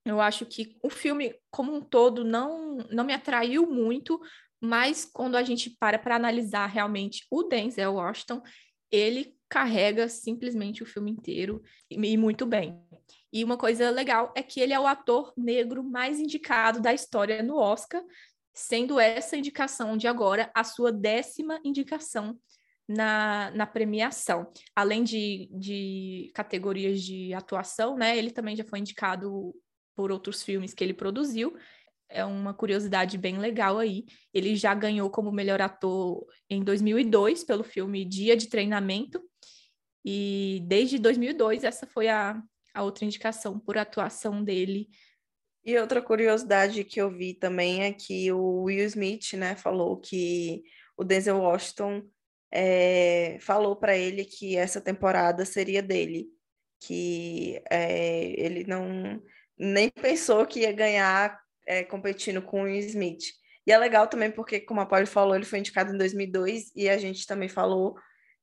Eu acho que o filme, como um todo, não, não me atraiu muito, mas quando a gente para para analisar realmente o Denzel Washington, ele carrega simplesmente o filme inteiro e, muito bem. E uma coisa legal é que ele é o ator negro mais indicado da história no Oscar, sendo essa indicação de agora a sua décima indicação na, na premiação. Além de, de categorias de atuação, né? Ele também já foi indicado por outros filmes que ele produziu. É uma curiosidade bem legal aí. Ele já ganhou como melhor ator em 2002 pelo filme Dia de Treinamento. E desde 2002 essa foi a, a outra indicação por atuação dele. E outra curiosidade que eu vi também é que o Will Smith, né, falou que o Denzel Washington é, falou para ele que essa temporada seria dele, que é, ele não nem pensou que ia ganhar é, competindo com o Smith. E é legal também porque, como a Pauli falou, ele foi indicado em 2002 e a gente também falou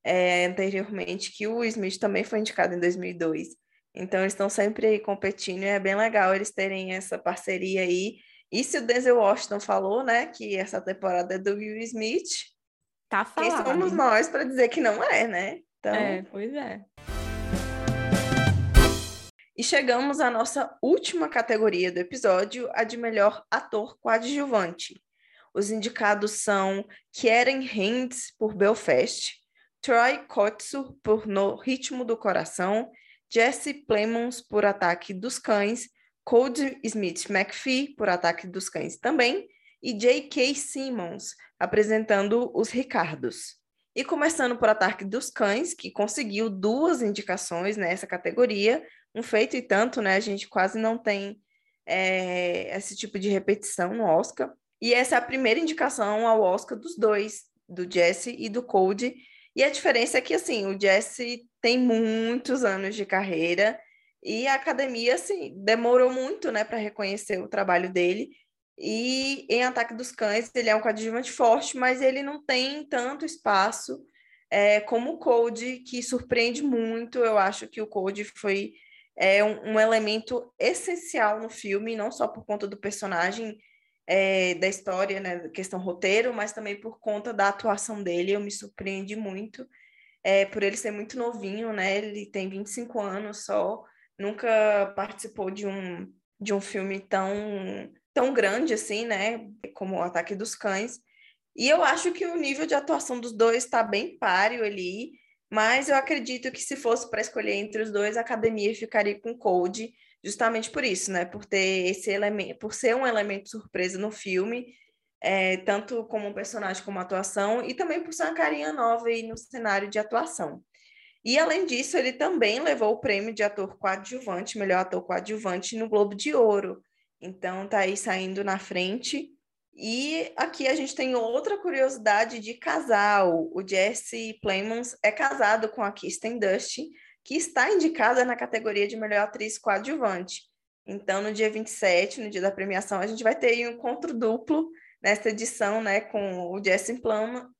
é, anteriormente que o Smith também foi indicado em 2002. Então, eles estão sempre aí competindo e é bem legal eles terem essa parceria aí. E se o Denzel Washington falou, né, que essa temporada é do Will Smith, Tá falado. Quem somos nós para dizer que não é, né? Então... É, pois é. E chegamos à nossa última categoria do episódio, a de melhor ator coadjuvante. Os indicados são Kieran Hines por Belfast, Troy Kotsur por No Ritmo do Coração, Jesse Plemons por Ataque dos Cães, Cody Smith McPhee por Ataque dos Cães também, e J.K. Simmons apresentando os Ricardos. E começando por Ataque dos Cães, que conseguiu duas indicações nessa categoria, um feito e tanto, né? A gente quase não tem é, esse tipo de repetição no Oscar. E essa é a primeira indicação ao Oscar dos dois, do Jesse e do Cody. E a diferença é que, assim, o Jesse tem muitos anos de carreira e a academia, assim, demorou muito, né, para reconhecer o trabalho dele. E em Ataque dos Cães, ele é um coadjuvante forte, mas ele não tem tanto espaço é, como o Code, que surpreende muito. Eu acho que o Code foi é, um, um, elemento essencial no filme, não só por conta do personagem, é, da história, né, questão roteiro, mas também por conta da atuação dele. Eu me surpreendi muito, é, por ele ser muito novinho, né? Ele tem 25 anos só, nunca participou de um, de um filme tão tão grande assim, né, como o Ataque dos Cães. E eu acho que o nível de atuação dos dois está bem páreo ali, mas eu acredito que se fosse para escolher entre os dois, a academia ficaria com Cold, justamente por isso, né? Por ter esse elemento, por ser um elemento surpresa no filme, é, tanto como um personagem como atuação, e também por ser uma carinha nova aí no cenário de atuação. E além disso, ele também levou o prêmio de ator coadjuvante, melhor ator coadjuvante no Globo de Ouro. Então tá aí saindo na frente. E aqui a gente tem outra curiosidade de casal. O Jesse Plemons é casado com a Kirsten Dust, que está indicada na categoria de melhor atriz coadjuvante. Então, no dia 27, no dia da premiação, a gente vai ter um encontro duplo nesta edição, né, com o Jesse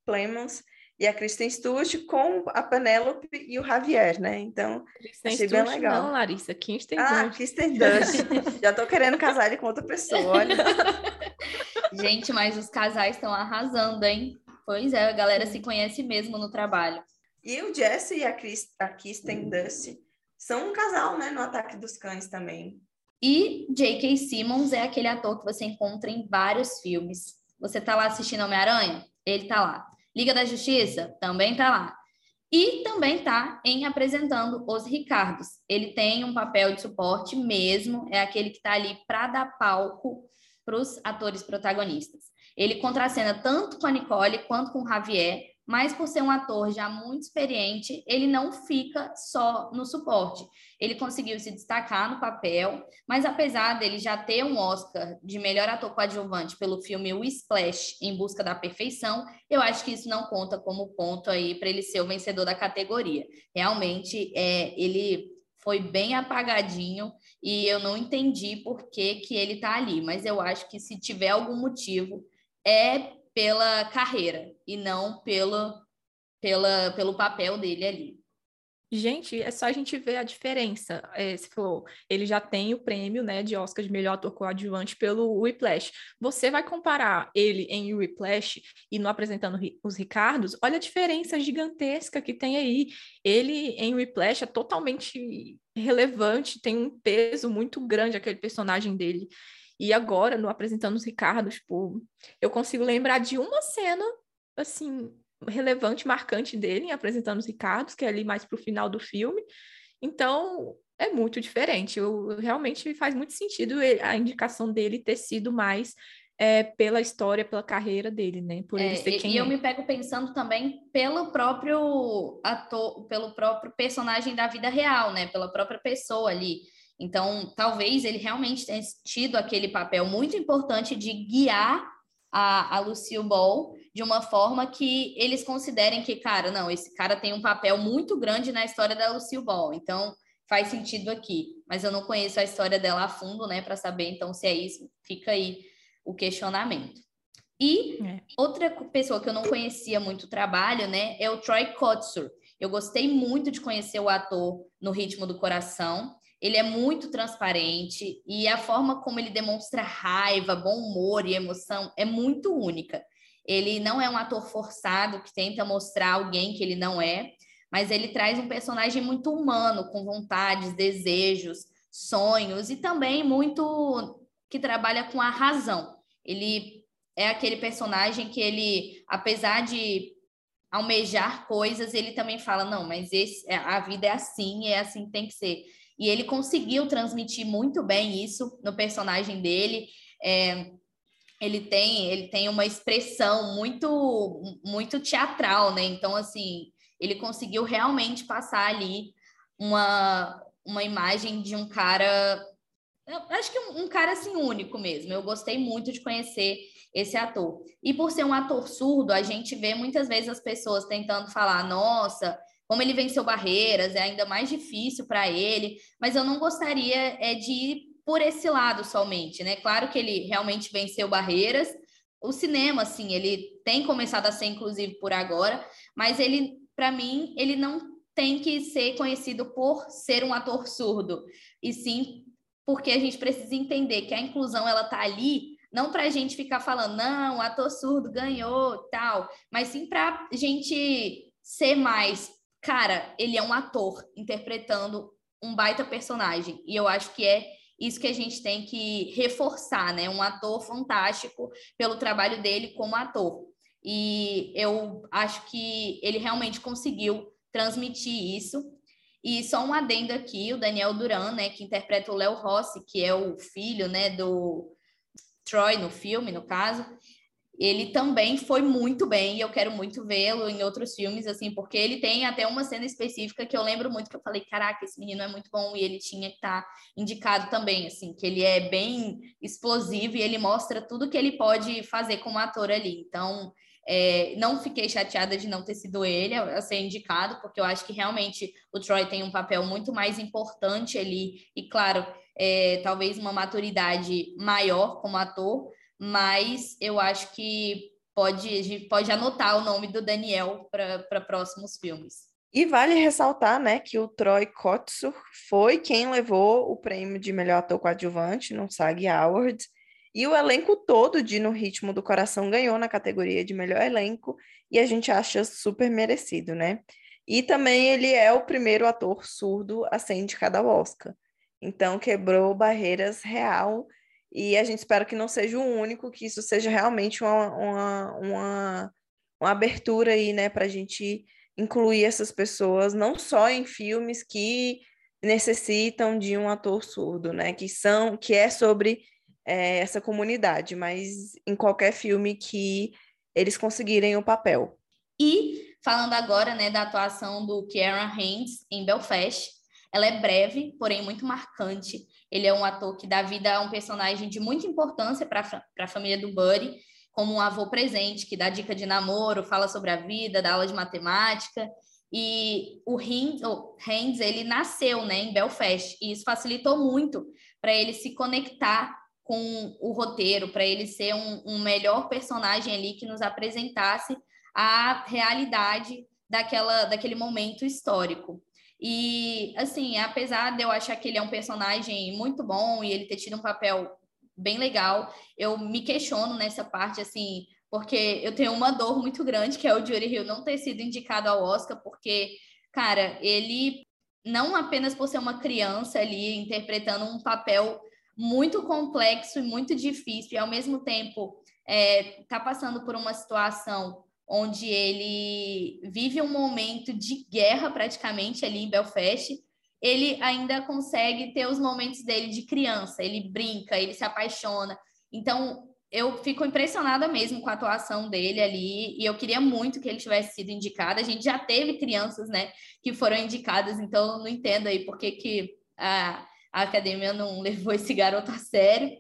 Plemons e a Kristen Stewart com a Penélope e o Javier, né? Então, Kristen achei Stewart, bem legal. Não, Larissa, Kristen Ah, Dust. Kristen Dust. Já tô querendo casar ele com outra pessoa, olha. Gente, mas os casais estão arrasando, hein? Pois é, a galera se conhece mesmo no trabalho. E o Jesse e a, Chris, a Kristen Dust são um casal, né? No Ataque dos Cães também. E J.K. Simmons é aquele ator que você encontra em vários filmes. Você tá lá assistindo Homem-Aranha? Ele tá lá. Liga da Justiça também tá lá. E também tá em apresentando os Ricardos. Ele tem um papel de suporte mesmo, é aquele que tá ali para dar palco para os atores protagonistas. Ele contracena tanto com a Nicole quanto com o Javier, mas por ser um ator já muito experiente, ele não fica só no suporte. Ele conseguiu se destacar no papel, mas apesar dele já ter um Oscar de melhor ator coadjuvante pelo filme O Splash, Em Busca da Perfeição, eu acho que isso não conta como ponto aí para ele ser o vencedor da categoria. Realmente, é, ele foi bem apagadinho e eu não entendi por que, que ele está ali, mas eu acho que se tiver algum motivo, é pela carreira e não pelo, pela, pelo papel dele ali. Gente, é só a gente ver a diferença. É, você falou, ele já tem o prêmio né, de Oscar de melhor ator coadjuvante pelo Whiplash. Você vai comparar ele em Whiplash e no Apresentando os Ricardos, olha a diferença gigantesca que tem aí. Ele em Whiplash é totalmente relevante, tem um peso muito grande aquele personagem dele. E agora, no Apresentando os Ricardos, tipo, eu consigo lembrar de uma cena, assim, relevante, marcante dele em Apresentando os Ricardos, que é ali mais pro final do filme. Então, é muito diferente. Eu, realmente faz muito sentido a indicação dele ter sido mais é, pela história, pela carreira dele, né? Por ele é, ser quem e é. eu me pego pensando também pelo próprio ator, pelo próprio personagem da vida real, né? Pela própria pessoa ali. Então, talvez ele realmente tenha tido aquele papel muito importante de guiar a, a Lucille Ball de uma forma que eles considerem que, cara, não, esse cara tem um papel muito grande na história da Lucille Ball, então faz sentido aqui. Mas eu não conheço a história dela a fundo, né, para saber, então, se é isso, fica aí o questionamento. E é. outra pessoa que eu não conhecia muito o trabalho, né, é o Troy Kotsur. Eu gostei muito de conhecer o ator no Ritmo do Coração ele é muito transparente e a forma como ele demonstra raiva, bom humor e emoção é muito única. Ele não é um ator forçado que tenta mostrar alguém que ele não é, mas ele traz um personagem muito humano, com vontades, desejos, sonhos e também muito que trabalha com a razão. Ele é aquele personagem que ele, apesar de almejar coisas, ele também fala: não, mas esse, a vida é assim, é assim que tem que ser. E ele conseguiu transmitir muito bem isso no personagem dele. É, ele tem ele tem uma expressão muito muito teatral, né? Então assim, ele conseguiu realmente passar ali uma uma imagem de um cara acho que um, um cara assim único mesmo. Eu gostei muito de conhecer esse ator. E por ser um ator surdo, a gente vê muitas vezes as pessoas tentando falar: "Nossa, como ele venceu barreiras, é ainda mais difícil para ele, mas eu não gostaria é, de ir por esse lado somente, né? Claro que ele realmente venceu barreiras. O cinema, assim, ele tem começado a ser inclusive por agora, mas ele, para mim, ele não tem que ser conhecido por ser um ator surdo, e sim porque a gente precisa entender que a inclusão ela tá ali não para a gente ficar falando, não, o ator surdo ganhou, tal, mas sim para a gente ser mais cara, ele é um ator interpretando um baita personagem. E eu acho que é isso que a gente tem que reforçar, né? Um ator fantástico pelo trabalho dele como ator. E eu acho que ele realmente conseguiu transmitir isso. E só um adendo aqui, o Daniel Duran, né, que interpreta o Léo Rossi, que é o filho, né, do Troy no filme, no caso, ele também foi muito bem e eu quero muito vê-lo em outros filmes, assim, porque ele tem até uma cena específica que eu lembro muito que eu falei, caraca, esse menino é muito bom e ele tinha que estar tá indicado também, assim, que ele é bem explosivo e ele mostra tudo que ele pode fazer como ator ali. Então, é, não fiquei chateada de não ter sido ele a, ser indicado, porque eu acho que realmente o Troy tem um papel muito mais importante ali, e claro, é, talvez uma maturidade maior como ator, mas eu acho que pode, a gente pode anotar o nome do Daniel para próximos filmes. E vale ressaltar, né, que o Troy Kotsur foi quem levou o prêmio de melhor ator coadjuvante no SAG Awards, e o elenco todo de No Ritmo do Coração ganhou na categoria de melhor elenco, e a gente acha super merecido, né? E também ele é o primeiro ator surdo a ser indicado ao Oscar. Então quebrou barreiras real e a gente espera que não seja o único, que isso seja realmente uma, uma, uma, uma abertura aí, né, para a gente incluir essas pessoas não só em filmes que necessitam de um ator surdo, né, que são, que é sobre é, essa comunidade, mas em qualquer filme que eles conseguirem o papel. E falando agora, né, da atuação do Kieran Haynes em Belfast, ela é breve, porém muito marcante. Ele é um ator que dá vida a um personagem de muita importância para a família do Buddy, como um avô presente, que dá dica de namoro, fala sobre a vida, dá aula de matemática. E o Haynes, ele nasceu né, em Belfast, e isso facilitou muito para ele se conectar com o roteiro, para ele ser um, um melhor personagem ali que nos apresentasse a realidade daquela, daquele momento histórico. E, assim, apesar de eu achar que ele é um personagem muito bom e ele ter tido um papel bem legal, eu me questiono nessa parte, assim, porque eu tenho uma dor muito grande, que é o Jury Hill não ter sido indicado ao Oscar, porque, cara, ele, não apenas por ser uma criança ali interpretando um papel muito complexo e muito difícil, e ao mesmo tempo é, tá passando por uma situação onde ele vive um momento de guerra praticamente ali em Belfast, ele ainda consegue ter os momentos dele de criança, ele brinca, ele se apaixona. Então, eu fico impressionada mesmo com a atuação dele ali, e eu queria muito que ele tivesse sido indicado. A gente já teve crianças, né, que foram indicadas, então não entendo aí por que, que a, a academia não levou esse garoto a sério.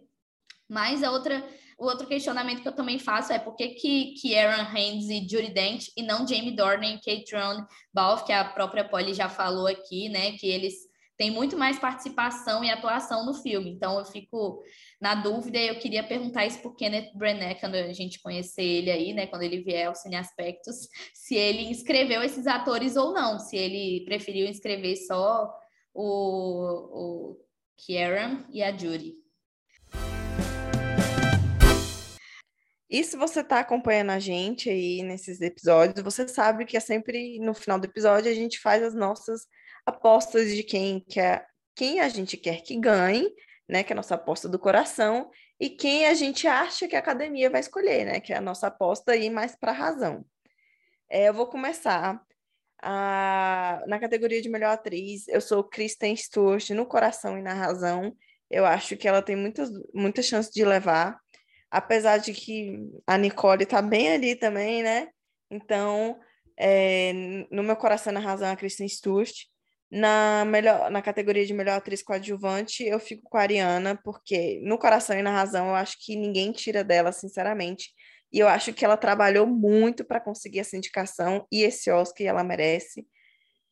Mas a outra o outro questionamento que eu também faço é por que, que, que Aaron Haynes e Judy Dent e não Jamie Dornan e Kate Ron Balfe, que a própria Polly já falou aqui, né? Que eles têm muito mais participação e atuação no filme. Então eu fico na dúvida e eu queria perguntar isso para Kenneth Branagh, quando a gente conhecer ele aí, né? Quando ele vier ao Cine Aspectos, se ele inscreveu esses atores ou não, se ele preferiu inscrever só o, o Kieran e a Judy. E se você está acompanhando a gente aí nesses episódios, você sabe que é sempre no final do episódio a gente faz as nossas apostas de quem quer, quem a gente quer que ganhe, né? Que é a nossa aposta do coração, e quem a gente acha que a academia vai escolher, né? Que é a nossa aposta aí mais para a razão. É, eu vou começar. A... Na categoria de melhor atriz, eu sou Kristen Stewart no coração e na razão. Eu acho que ela tem muitas, muitas chances de levar apesar de que a Nicole tá bem ali também, né? Então, é, no meu coração, na razão, a Kristen Stewart. Na, melhor, na categoria de melhor atriz coadjuvante, eu fico com a Ariana, porque no coração e na razão eu acho que ninguém tira dela, sinceramente. E eu acho que ela trabalhou muito para conseguir essa indicação e esse Oscar ela merece.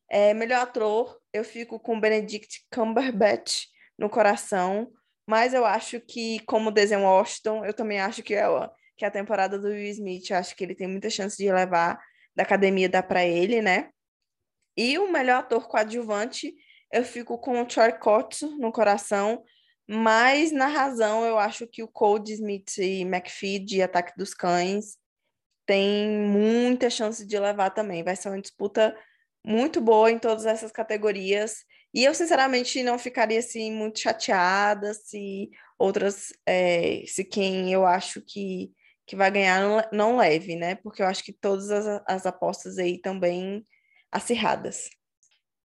É, melhor ator, eu fico com Benedict Cumberbatch no coração, mas eu acho que, como desenho Washington, eu também acho que é, que é a temporada do Will Smith, eu acho que ele tem muita chance de levar da academia dá para ele, né? E o melhor ator coadjuvante, eu fico com o Troy Kotsu no coração, mas na razão eu acho que o Cold Smith e McPhee de Ataque dos Cães tem muita chance de levar também. Vai ser uma disputa muito boa em todas essas categorias. E eu, sinceramente, não ficaria assim muito chateada se outras, é, se quem eu acho que, que vai ganhar não, leve, né? Porque eu acho que todas as, as apostas aí também acirradas.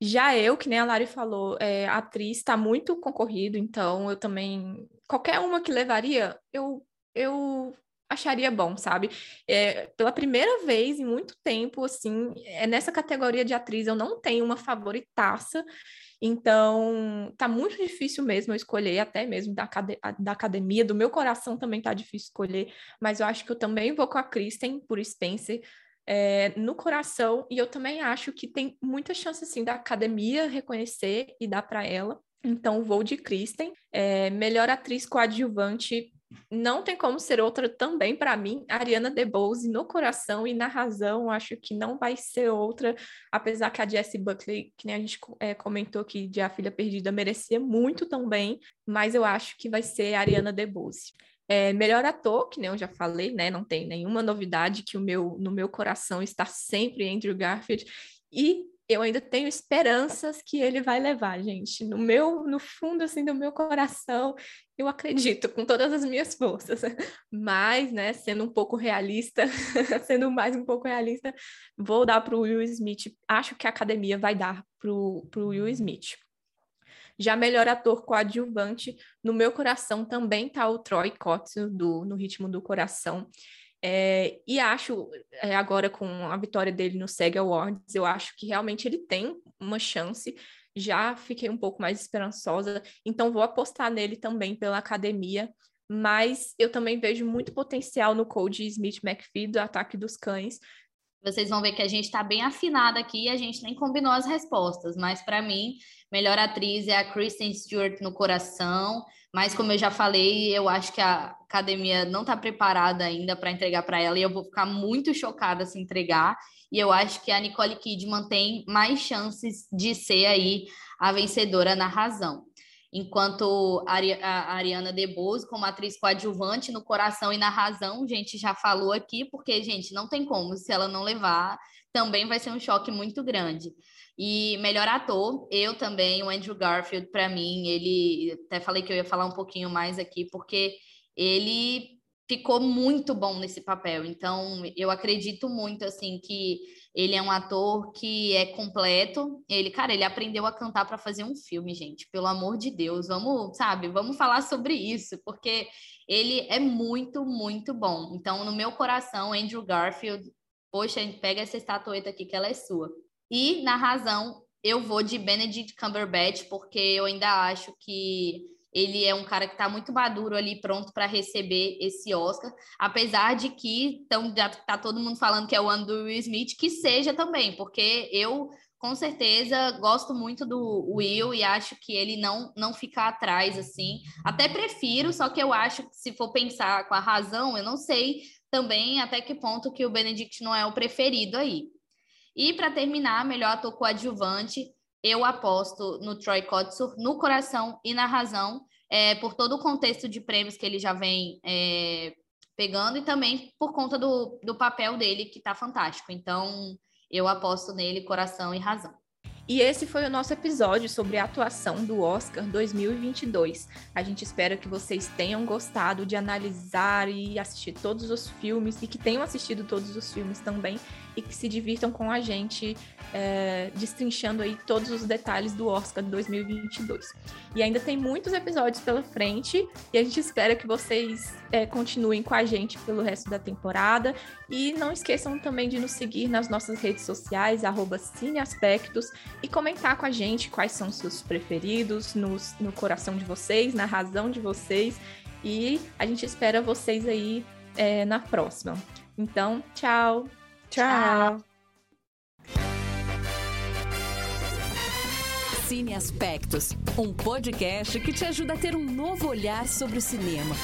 Já eu, que nem a Lari falou, é, atriz está muito concorrido, então eu também. Qualquer uma que levaria, eu, eu acharia bom, sabe? É, pela primeira vez em muito tempo, assim, é nessa categoria de atriz eu não tenho uma favoritaça, então tá muito difícil mesmo eu escolher, até mesmo da, da academia, do meu coração também tá difícil escolher, mas eu acho que eu também vou com a Kristen por Spencer, é, no coração, e eu também acho que tem muita chance, assim, da academia reconhecer e dar para ela. Então, vou de Kristen. É, melhor atriz coadjuvante, não tem como ser outra também para mim. Ariana DeBose, no coração e na razão, acho que não vai ser outra, apesar que a Jessie Buckley, que nem a gente é, comentou que de A Filha Perdida, merecia muito também, mas eu acho que vai ser Ariana DeBose. É, melhor ator, que nem eu já falei, né? Não tem nenhuma novidade que o meu no meu coração está sempre Andrew Garfield. E eu ainda tenho esperanças que ele vai levar, gente. No meu, no fundo assim do meu coração, eu acredito com todas as minhas forças. Mas, né, sendo um pouco realista, sendo mais um pouco realista, vou dar para o Will Smith. Acho que a academia vai dar para o Will Smith. Já melhor ator coadjuvante, no meu coração também tá o Troy Kotsur, do No Ritmo do Coração. É, e acho, é, agora com a vitória dele no SEG Awards, eu acho que realmente ele tem uma chance. Já fiquei um pouco mais esperançosa, então vou apostar nele também pela academia. Mas eu também vejo muito potencial no Cody Smith McPhee do Ataque dos Cães, vocês vão ver que a gente está bem afinada aqui e a gente nem combinou as respostas, mas para mim, melhor atriz é a Kristen Stewart no coração, mas como eu já falei, eu acho que a academia não está preparada ainda para entregar para ela e eu vou ficar muito chocada se entregar. E eu acho que a Nicole Kidman tem mais chances de ser aí a vencedora na razão enquanto a Ariana DeBose, como atriz coadjuvante no coração e na razão, gente já falou aqui, porque, gente, não tem como, se ela não levar, também vai ser um choque muito grande. E melhor ator, eu também, o Andrew Garfield, para mim, ele, até falei que eu ia falar um pouquinho mais aqui, porque ele ficou muito bom nesse papel. Então, eu acredito muito, assim, que ele é um ator que é completo. Ele, cara, ele aprendeu a cantar para fazer um filme, gente. Pelo amor de Deus, vamos, sabe? Vamos falar sobre isso, porque ele é muito, muito bom. Então, no meu coração, Andrew Garfield, poxa, pega essa estatueta aqui que ela é sua. E na razão, eu vou de Benedict Cumberbatch, porque eu ainda acho que ele é um cara que está muito maduro ali, pronto para receber esse Oscar, apesar de que então, já tá todo mundo falando que é o ano do Will Smith, que seja também, porque eu com certeza gosto muito do Will e acho que ele não não fica atrás assim. Até prefiro, só que eu acho que se for pensar com a razão, eu não sei também até que ponto que o Benedict não é o preferido aí. E para terminar, melhor ator coadjuvante, eu aposto no Troy Kotsur, no coração e na razão, é, por todo o contexto de prêmios que ele já vem é, pegando e também por conta do, do papel dele, que está fantástico. Então, eu aposto nele coração e razão. E esse foi o nosso episódio sobre a atuação do Oscar 2022. A gente espera que vocês tenham gostado de analisar e assistir todos os filmes e que tenham assistido todos os filmes também e que se divirtam com a gente é, destrinchando aí todos os detalhes do Oscar 2022. E ainda tem muitos episódios pela frente e a gente espera que vocês é, continuem com a gente pelo resto da temporada e não esqueçam também de nos seguir nas nossas redes sociais, arroba Cineaspectos, e comentar com a gente quais são os seus preferidos no, coração de vocês, na razão de vocês. E a gente espera vocês aí é, na próxima. Então, tchau! Tchau. Cine Aspectos, um podcast que te ajuda a ter um novo olhar sobre o cinema.